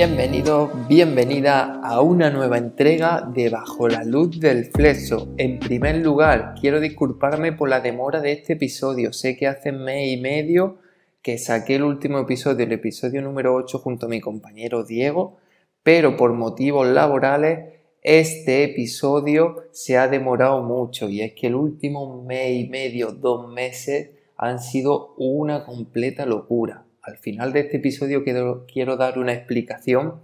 Bienvenido, bienvenida a una nueva entrega de Bajo la Luz del Flexo. En primer lugar, quiero disculparme por la demora de este episodio. Sé que hace mes y medio que saqué el último episodio, el episodio número 8, junto a mi compañero Diego, pero por motivos laborales este episodio se ha demorado mucho y es que el último mes y medio, dos meses, han sido una completa locura al final de este episodio quiero, dar una explicación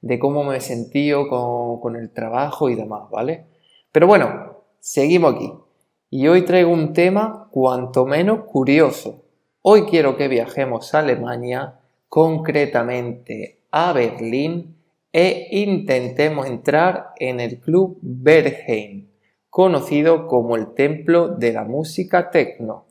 de cómo me he sentido con, con el trabajo y demás, ¿vale? Pero bueno, seguimos aquí. Y hoy traigo un tema cuanto menos curioso. Hoy quiero que viajemos a Alemania, concretamente a Berlín, e intentemos entrar en el club Bergheim, conocido como el templo de la música techno.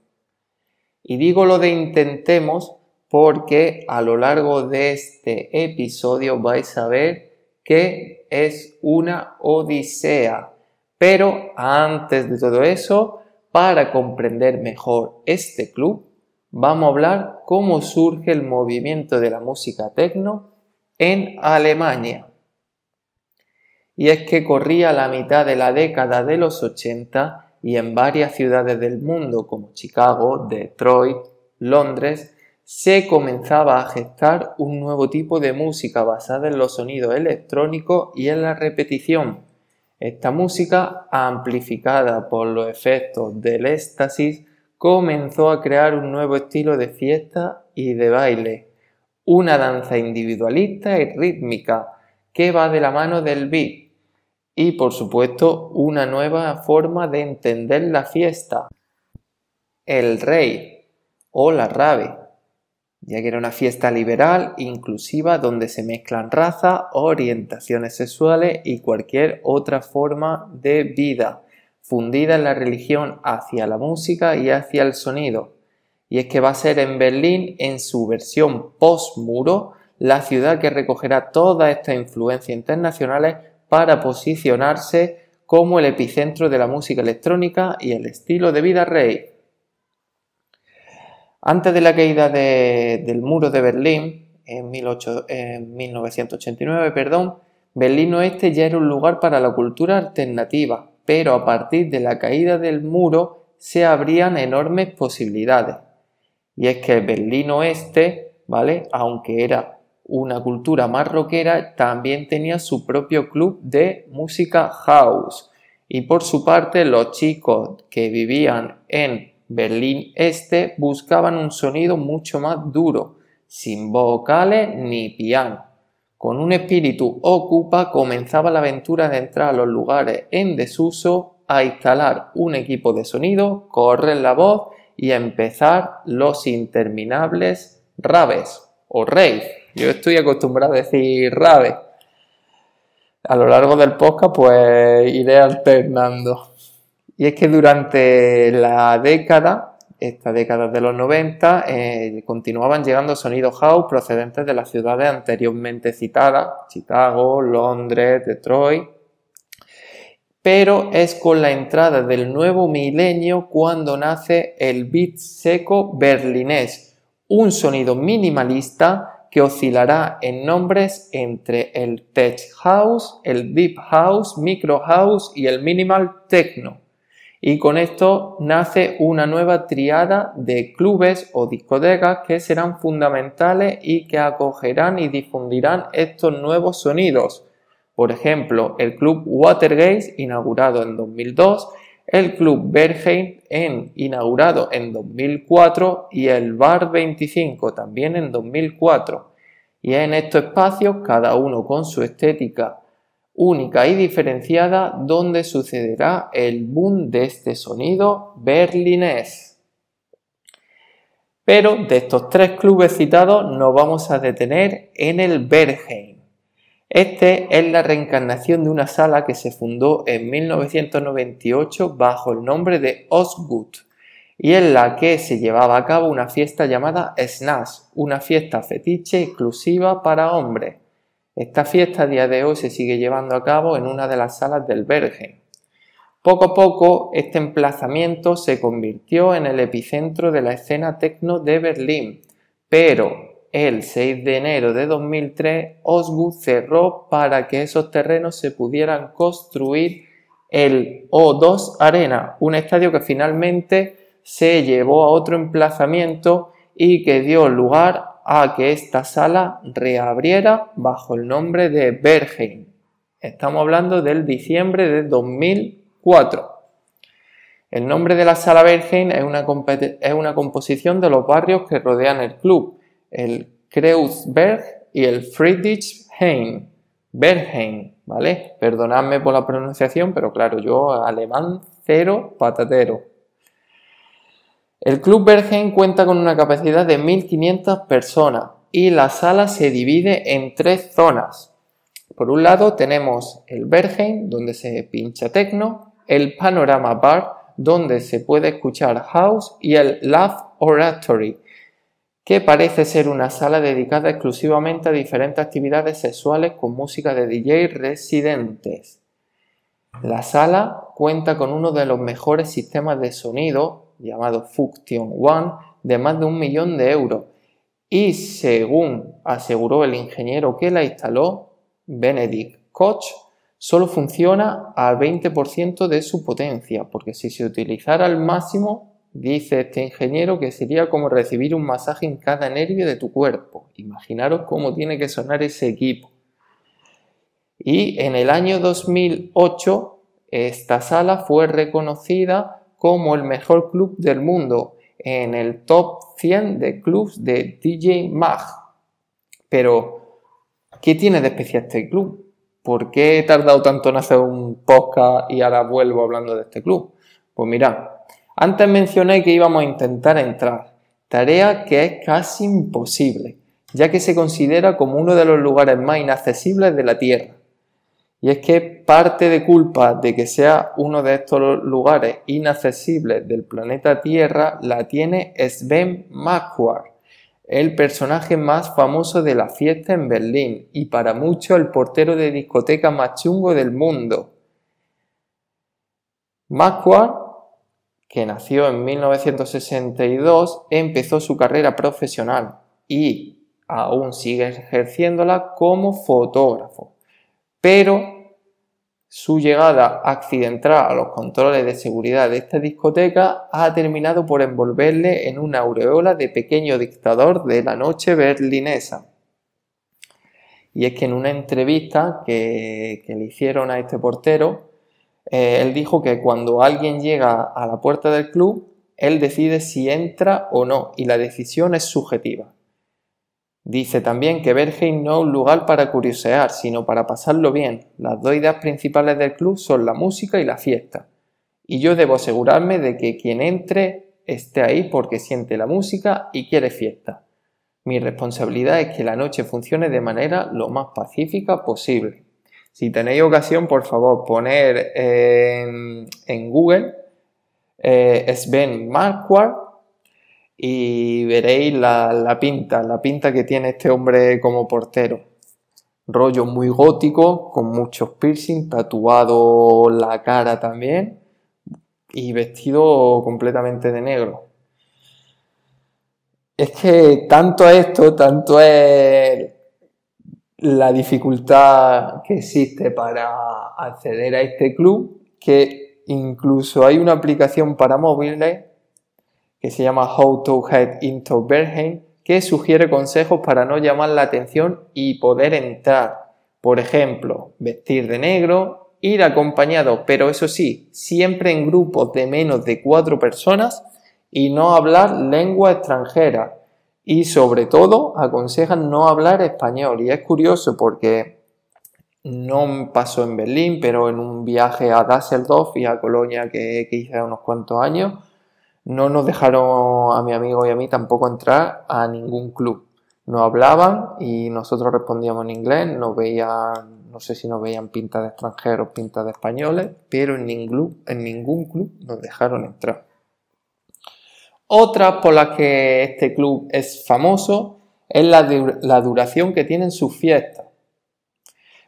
Y digo lo de intentemos porque a lo largo de este episodio vais a ver que es una odisea. Pero antes de todo eso, para comprender mejor este club, vamos a hablar cómo surge el movimiento de la música techno en Alemania. Y es que corría la mitad de la década de los 80 y en varias ciudades del mundo como Chicago, Detroit, Londres, se comenzaba a gestar un nuevo tipo de música basada en los sonidos electrónicos y en la repetición. Esta música, amplificada por los efectos del éxtasis, comenzó a crear un nuevo estilo de fiesta y de baile, una danza individualista y rítmica que va de la mano del beat y por supuesto una nueva forma de entender la fiesta, el rey o la rave ya que era una fiesta liberal, inclusiva, donde se mezclan razas, orientaciones sexuales y cualquier otra forma de vida, fundida en la religión hacia la música y hacia el sonido. Y es que va a ser en Berlín, en su versión post-muro, la ciudad que recogerá todas estas influencias internacionales para posicionarse como el epicentro de la música electrónica y el estilo de vida rey. Antes de la caída del muro de Berlín, en, 1989, perdón, Berlín Oeste ya era un lugar para la cultura alternativa, pero a partir de la caída del muro se abrían enormes posibilidades. Y es que Berlín Oeste, ¿vale? Aunque era una cultura más rockera, también tenía su propio club de música house. Y por su parte, los chicos que vivían en Berlín Este buscaban un sonido mucho más duro, sin vocales ni piano. Con un espíritu ocupa comenzaba la aventura de entrar a los lugares en desuso, a instalar un equipo de sonido, correr la voz y empezar los interminables raves o rave. Yo estoy acostumbrado a decir rave. A lo largo del podcast pues iré alternando. Y es que durante la década, esta década de los 90, eh, continuaban llegando sonidos house procedentes de las ciudades anteriormente citadas, Chicago, Londres, Detroit. Pero es con la entrada del nuevo milenio cuando nace el beat seco berlinés, un sonido minimalista que oscilará en nombres entre el tech house, el deep house, micro house y el minimal techno y con esto nace una nueva triada de clubes o discotecas que serán fundamentales y que acogerán y difundirán estos nuevos sonidos. Por ejemplo, el Club Watergate, inaugurado en 2002, el Club Bergheim, en, inaugurado en 2004, y el Bar 25, también en 2004. Y en estos espacios, cada uno con su estética única y diferenciada donde sucederá el boom de este sonido berlinés. Pero de estos tres clubes citados nos vamos a detener en el Bergheim. Este es la reencarnación de una sala que se fundó en 1998 bajo el nombre de Osgut y en la que se llevaba a cabo una fiesta llamada Snash, una fiesta fetiche exclusiva para hombres. Esta fiesta a día de hoy se sigue llevando a cabo en una de las salas del Bergen. Poco a poco este emplazamiento se convirtió en el epicentro de la escena techno de Berlín, pero el 6 de enero de 2003, Osgood cerró para que esos terrenos se pudieran construir el O2 Arena, un estadio que finalmente se llevó a otro emplazamiento y que dio lugar a que esta sala reabriera bajo el nombre de Bergheim. Estamos hablando del diciembre de 2004. El nombre de la sala Bergheim es una, composición de los barrios que rodean el club, el Kreuzberg y el Friedrichshain. Bergheim, ¿vale? Perdonadme por la pronunciación, pero claro, yo alemán cero patatero. El Club Bergheim cuenta con una capacidad de 1.500 personas y la sala se divide en tres zonas. Por un lado tenemos el Bergheim, donde se pincha techno, el Panorama Bar, donde se puede escuchar house, y el Love Oratory, que parece ser una sala dedicada exclusivamente a diferentes actividades sexuales con música de DJ residentes. La sala cuenta con uno de los mejores sistemas de sonido, llamado Function One, de más de un millón de euros. Y según aseguró el ingeniero que la instaló, Benedict Koch, solo funciona al 20% de su potencia, porque si se utilizara al máximo Dice este ingeniero que sería como recibir un masaje en cada nervio de tu cuerpo. Imaginaros cómo tiene que sonar ese equipo. Y en el año 2008 esta sala fue reconocida como el mejor club del mundo en el top 100 de clubs de DJ Mag. Pero, ¿qué tiene de especial este club? ¿Por qué he tardado tanto en hacer un podcast y ahora vuelvo hablando de este club? Pues mira, antes mencioné que íbamos a intentar entrar, tarea que es casi imposible, ya que se considera como uno de los lugares más inaccesibles de la Tierra. Y es que parte de culpa de que sea uno de estos lugares inaccesibles del planeta Tierra la tiene Sven Marquardt, el personaje más famoso de la fiesta en Berlín y para muchos el portero de discoteca más chungo del mundo. Marquardt que nació en 1962, empezó su carrera profesional y aún sigue ejerciéndola como fotógrafo. Pero su llegada accidental a los controles de seguridad de esta discoteca ha terminado por envolverle en una aureola de pequeño dictador de la noche berlinesa. Y es que en una entrevista que, le hicieron a este portero, eh, él dijo que cuando alguien llega a la puerta del club, él decide si entra o no y la decisión es subjetiva. Dice también que Bergheim no es un lugar para curiosear, sino para pasarlo bien. Las dos ideas principales del club son la música y la fiesta. Y yo debo asegurarme de que quien entre esté ahí porque siente la música y quiere fiesta. Mi responsabilidad es que la noche funcione de manera lo más pacífica posible. Si tenéis ocasión, por favor, poner en, Google eh, Sven Marquardt y veréis la, pinta, la pinta que tiene este hombre como portero. Rollo muy gótico, con muchos piercing, tatuado la cara también y vestido completamente de negro. Es que tanto esto, tanto es la dificultad que existe para acceder a este club, que incluso hay una aplicación para móviles que se llama How to Head into Bergheim, que sugiere consejos para no llamar la atención y poder entrar. Por ejemplo, vestir de negro, ir acompañado, pero eso sí, siempre en grupos de menos de cuatro personas y no hablar lengua extranjera y sobre todo aconsejan no hablar español. Y es curioso porque no pasó en Berlín, pero en un viaje a Düsseldorf y a Colonia que, que hice unos cuantos años, no nos dejaron a mi amigo y a mí tampoco entrar a ningún club. No hablaban y nosotros respondíamos en inglés, nos veían, no sé si nos veían pintas de extranjeros, pintas de españoles, pero en ningún, en ningún club nos dejaron entrar. Otra por las que este club es famoso es la, duración que tienen sus fiestas.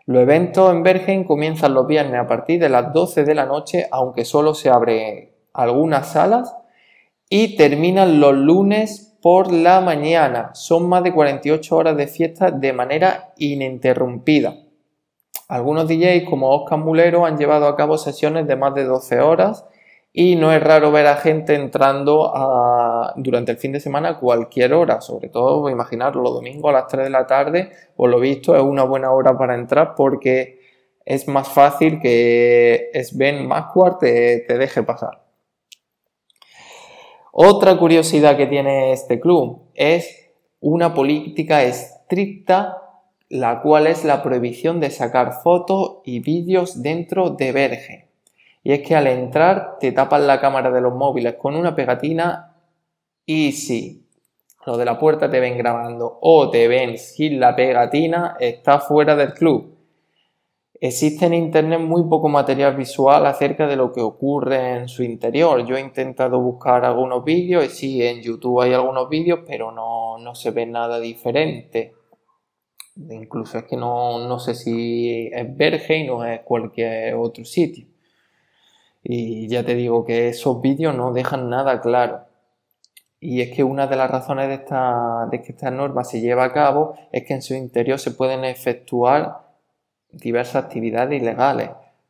Los eventos en Bergen comienzan los viernes a partir de las 12 de la noche, aunque solo se abren algunas salas, y terminan los lunes por la mañana. Son más de 48 horas de fiesta de manera ininterrumpida. Algunos DJs como Oscar Mulero han llevado a cabo sesiones de más de 12 horas y no es raro ver a gente entrando durante el fin de semana a cualquier hora, sobre todo imaginar los domingos a las 3 de la tarde, por lo visto es una buena hora para entrar porque es más fácil que Sven Masquart te, te deje pasar. Otra curiosidad que tiene este club es una política estricta la cual es la prohibición de sacar fotos y vídeos dentro de Verge. Y es que al entrar te tapan la cámara de los móviles con una pegatina y si lo de la puerta te ven grabando o te ven sin la pegatina, está fuera del club. Existe en Internet muy poco material visual acerca de lo que ocurre en su interior. Yo he intentado buscar algunos vídeos y sí, en YouTube hay algunos vídeos, pero no, no se ve nada diferente. Incluso es que no, no sé si es Bergen o es cualquier otro sitio. Y ya te digo que esos vídeos no dejan nada claro. Y es que una de las razones de, esta, de que esta norma se lleva a cabo es que en su interior se pueden efectuar diversas actividades ilegales.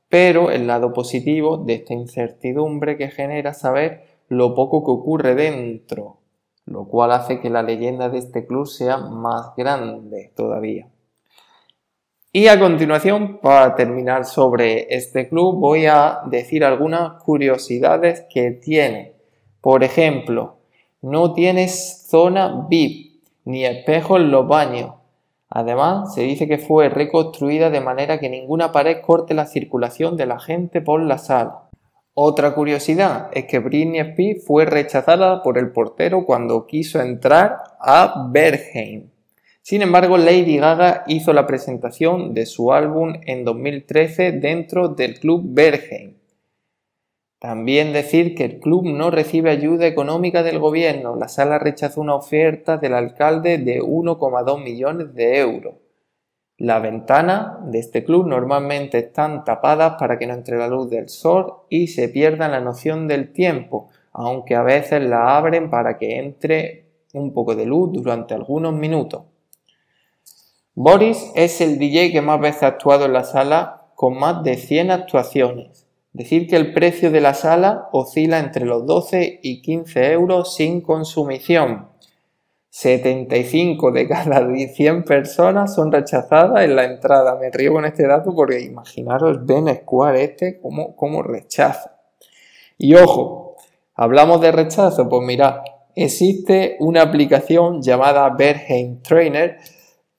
Pero el lado positivo de esta incertidumbre que genera saber lo poco que ocurre dentro, lo cual hace que la leyenda de este club sea más grande todavía. Y a continuación, para terminar sobre este club, voy a decir algunas curiosidades que tiene. Por ejemplo, no tienes zona VIP ni espejo en los baños. Además, se dice que fue reconstruida de manera que ninguna pared corte la circulación de la gente por la sala. Otra curiosidad es que Britney Spears fue rechazada por el portero cuando quiso entrar a Bergheim. Sin embargo, Lady Gaga hizo la presentación de su álbum en 2013 dentro del club Bergheim. También decir que el club no recibe ayuda económica del gobierno. La sala rechazó una oferta del alcalde de 1,2 millones de euros. Las ventanas de este club normalmente están tapadas para que no entre la luz del sol y se pierda la noción del tiempo, aunque a veces la abren para que entre un poco de luz durante algunos minutos. Boris es el DJ que más veces ha actuado en la sala con más de 100 actuaciones. Decir que el precio de la sala oscila entre los 12 y 15 euros sin consumición. 75 de cada 100 personas son rechazadas en la entrada. Me río con este dato porque imaginaros Ben Square este cómo, cómo rechaza. Y ojo, hablamos de rechazo, pues mirad, existe una aplicación llamada Berheim Trainer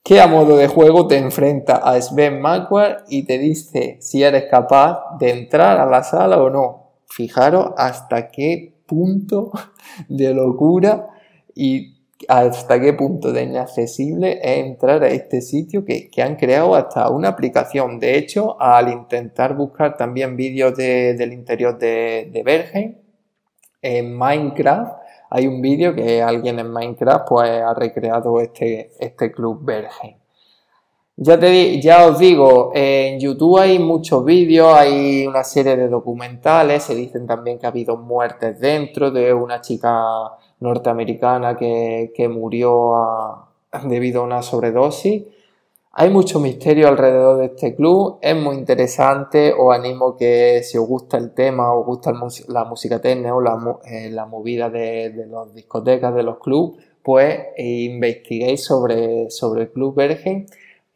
que a modo de juego te enfrenta a Sven Macquarie y te dice si eres capaz de entrar a la sala o no. Fijaros hasta qué punto de locura y hasta qué punto de inaccesible es entrar a este sitio que, han creado hasta una aplicación. De hecho, al intentar buscar también vídeos del interior de, de Bergen en Minecraft, hay un vídeo que alguien en Minecraft pues, ha recreado este, este club Bergen. Ya, te, ya os digo, en YouTube hay muchos vídeos, hay una serie de documentales, se dicen también que ha habido muertes dentro de una chica norteamericana que, murió debido a una sobredosis. Hay mucho misterio alrededor de este club, es muy interesante, os animo que si os gusta el tema, os gusta la música técnica o la, eh, movida de, de las discotecas, de los clubs, pues investiguéis sobre, sobre el Club Vergen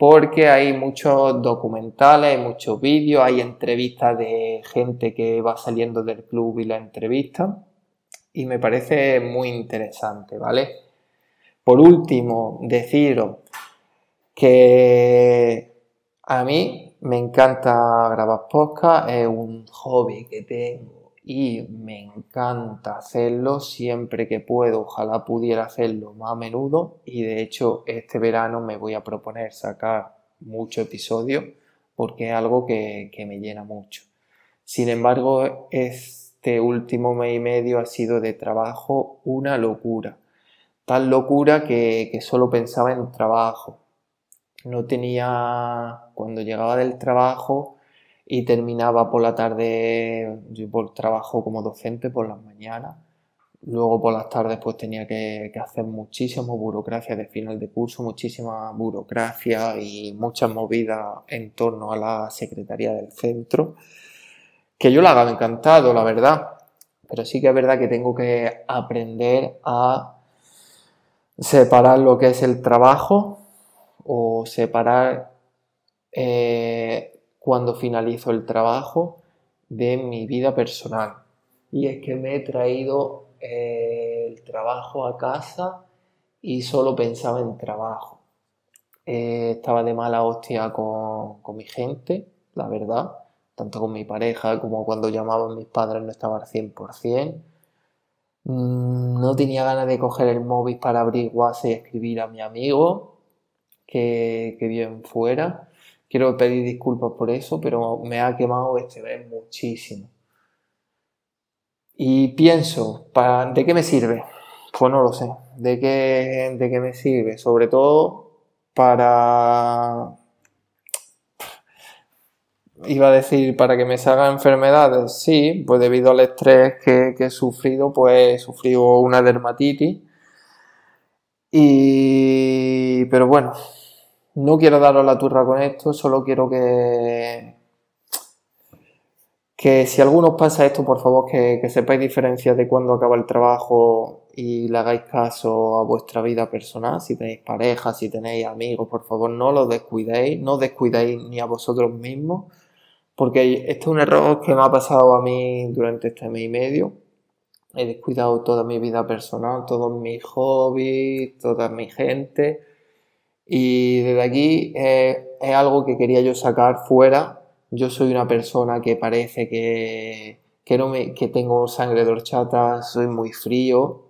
porque hay muchos documentales, hay muchos vídeos, hay entrevistas de gente que va saliendo del club y la entrevista y me parece muy interesante, ¿vale? Por último, deciros que a mí me encanta grabar podcast, es un hobby que tengo y me encanta hacerlo siempre que puedo. Ojalá pudiera hacerlo más a menudo y de hecho este verano me voy a proponer sacar muchos episodios porque es algo que, que me llena mucho. Sin embargo, es este último mes y medio ha sido de trabajo una locura. Tal locura que, solo pensaba en trabajo. No tenía, cuando llegaba del trabajo y terminaba por la tarde, yo por trabajo como docente por las mañanas, Luego por las tardes pues tenía que, hacer muchísima burocracia de final de curso, muchísima burocracia y muchas movidas en torno a la secretaría del centro, que yo la hago encantado, la verdad, pero sí que es verdad que tengo que aprender a separar lo que es el trabajo o separar eh, cuando finalizo el trabajo de mi vida personal. Y es que me he traído el trabajo a casa y solo pensaba en trabajo. Eh, estaba de mala hostia con, mi gente, la verdad, tanto con mi pareja como cuando llamaban mis padres no estaba al 100%. Mm, no tenía ganas de coger el móvil para abrir WhatsApp y escribir a mi amigo que, que bien fuera. Quiero pedir disculpas por eso, pero me ha quemado este mes muchísimo. Y pienso, ¿para, ¿de qué me sirve? Pues no lo sé. ¿De qué, ¿De qué me sirve? Sobre todo para... Iba a decir, para que me salgan enfermedades, sí, pues debido al estrés que, he sufrido, pues he sufrido una dermatitis. Y... Pero bueno, no quiero daros la turra con esto, solo quiero que, que si a alguno pasa esto, por favor, que, sepáis diferencias de cuándo acaba el trabajo y le hagáis caso a vuestra vida personal. Si tenéis pareja, si tenéis amigos, por favor, no lo descuidéis, no descuidéis ni a vosotros mismos, porque este es un error que me ha pasado a mí durante este mes y medio. He descuidado toda mi vida personal, todos mis hobbies, toda mi gente. Y desde aquí eh, es algo que quería yo sacar fuera. Yo soy una persona que parece que, no me, que tengo sangre de horchata, soy muy frío,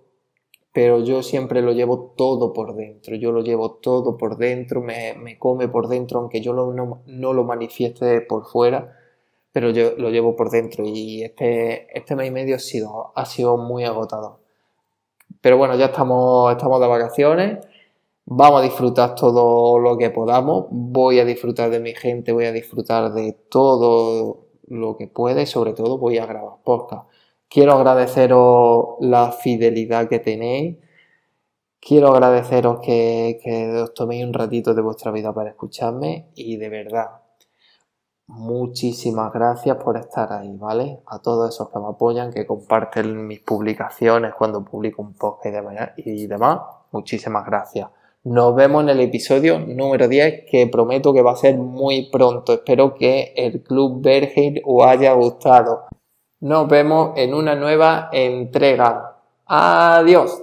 pero yo siempre lo llevo todo por dentro, yo lo llevo todo por dentro, me, come por dentro, aunque yo no, lo manifieste por fuera, pero yo lo llevo por dentro y este, este mes y medio ha sido, ha sido muy agotado. Pero bueno, ya estamos, estamos de vacaciones Vamos a disfrutar todo lo que podamos. Voy a disfrutar de mi gente, voy a disfrutar de todo lo que pueda y sobre todo voy a grabar podcast. Quiero agradeceros la fidelidad que tenéis. Quiero agradeceros que, os toméis un ratito de vuestra vida para escucharme y de verdad, muchísimas gracias por estar ahí, ¿vale? A todos esos que me apoyan, que comparten mis publicaciones cuando publico un podcast y demás, muchísimas gracias. Nos vemos en el episodio número 10 que prometo que va a ser muy pronto. Espero que el Club Berger os haya gustado. Nos vemos en una nueva entrega. Adiós.